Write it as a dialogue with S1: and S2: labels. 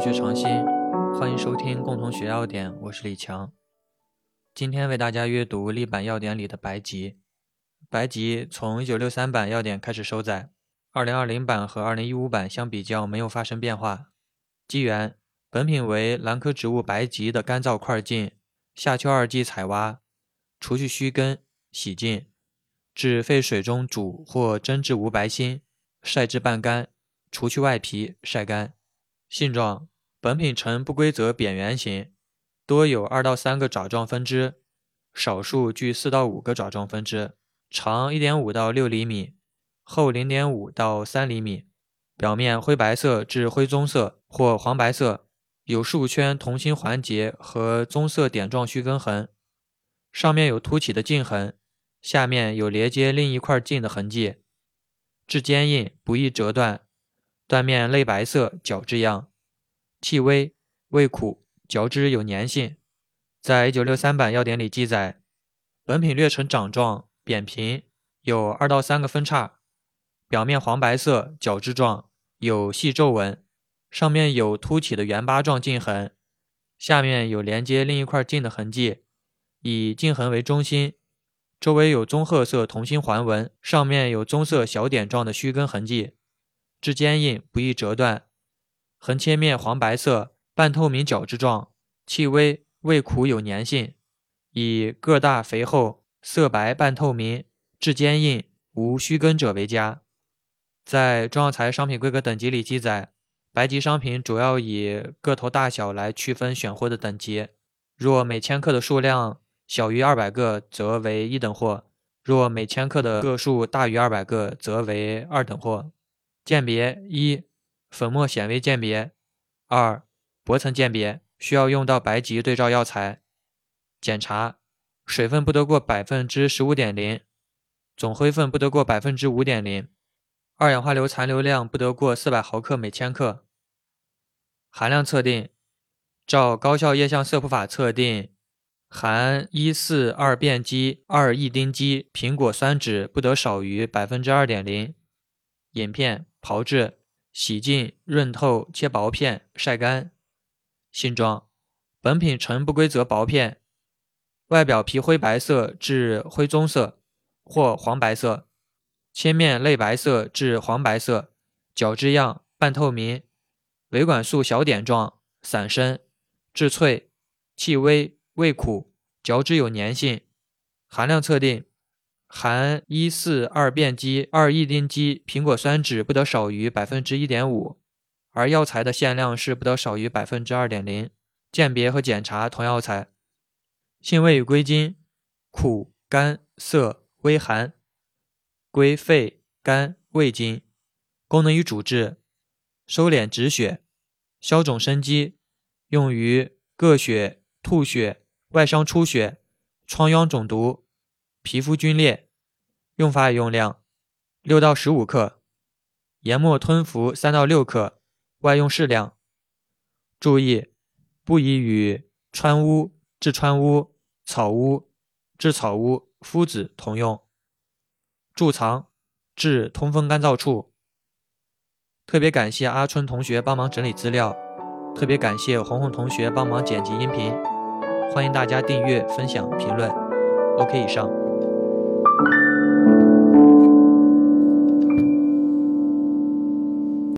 S1: 学常新，欢迎收听共同学要点，我是李强。今天为大家阅读历版要点里的白集。白集从1963版要点开始收载，2020版和2015版相比较没有发生变化。机缘：本品为兰科植物白及的干燥块茎，夏秋二季采挖，除去须根，洗净，至沸水中煮或蒸至无白心，晒至半干，除去外皮，晒干。性状：本品呈不规则扁圆形，多有二到三个爪状分支，少数具四到五个爪状分支，长一点五到六厘米，厚零点五到三厘米，表面灰白色至灰棕色或黄白色，有数圈同心环节和棕色点状须根痕，上面有凸起的茎痕，下面有连接另一块茎的痕迹，质坚硬，不易折断。断面类白色，角质样，气微，味苦，嚼之有粘性。在一九六三版要点里记载，本品略呈掌状，扁平，有二到三个分叉，表面黄白色，角质状，有细皱纹，上面有凸起的圆疤状茎痕，下面有连接另一块茎的痕迹，以茎痕为中心，周围有棕褐色同心环纹，上面有棕色小点状的须根痕迹。质坚硬，不易折断。横切面黄白色，半透明角质状，气微，味苦，有粘性。以个大肥厚、色白半透明、质坚硬、无须根者为佳。在中药材商品规格等级里记载，白级商品主要以个头大小来区分选货的等级。若每千克的数量小于二百个，则为一等货；若每千克的个数大于二百个，则为二等货。鉴别一，粉末显微鉴别；二，薄层鉴别，需要用到白级对照药材。检查：水分不得过百分之十五点零，总灰分不得过百分之五点零，二氧化硫残留量不得过四百毫克每千克。含量测定：照高效液相色谱法测定，含一四二变基二异丁基苹果酸酯不得少于百分之二点零。饮片。炮制，洗净，润透，切薄片，晒干。性状：本品呈不规则薄片，外表皮灰白色至灰棕色或黄白色，切面类白色至黄白色，角质样，半透明，维管束小点状，散生，质脆，气微，味苦，嚼之有粘性。含量测定。含一四二变基二异丁基苹果酸酯不得少于百分之一点五，而药材的限量是不得少于百分之二点零。鉴别和检查同药材。性味与归经：苦、甘、涩、微寒，归肺、肝、胃经。功能与主治：收敛止血，消肿生肌，用于膈血、吐血、外伤出血、疮疡肿毒。皮肤皲裂，用法与用量：六到十五克，研末吞服三到六克，外用适量。注意，不宜与川乌、治川乌、草乌、治草乌、附子同用。贮藏：至通风干燥处。特别感谢阿春同学帮忙整理资料，特别感谢红红同学帮忙剪辑音频。欢迎大家订阅、分享、评论。OK，以上。you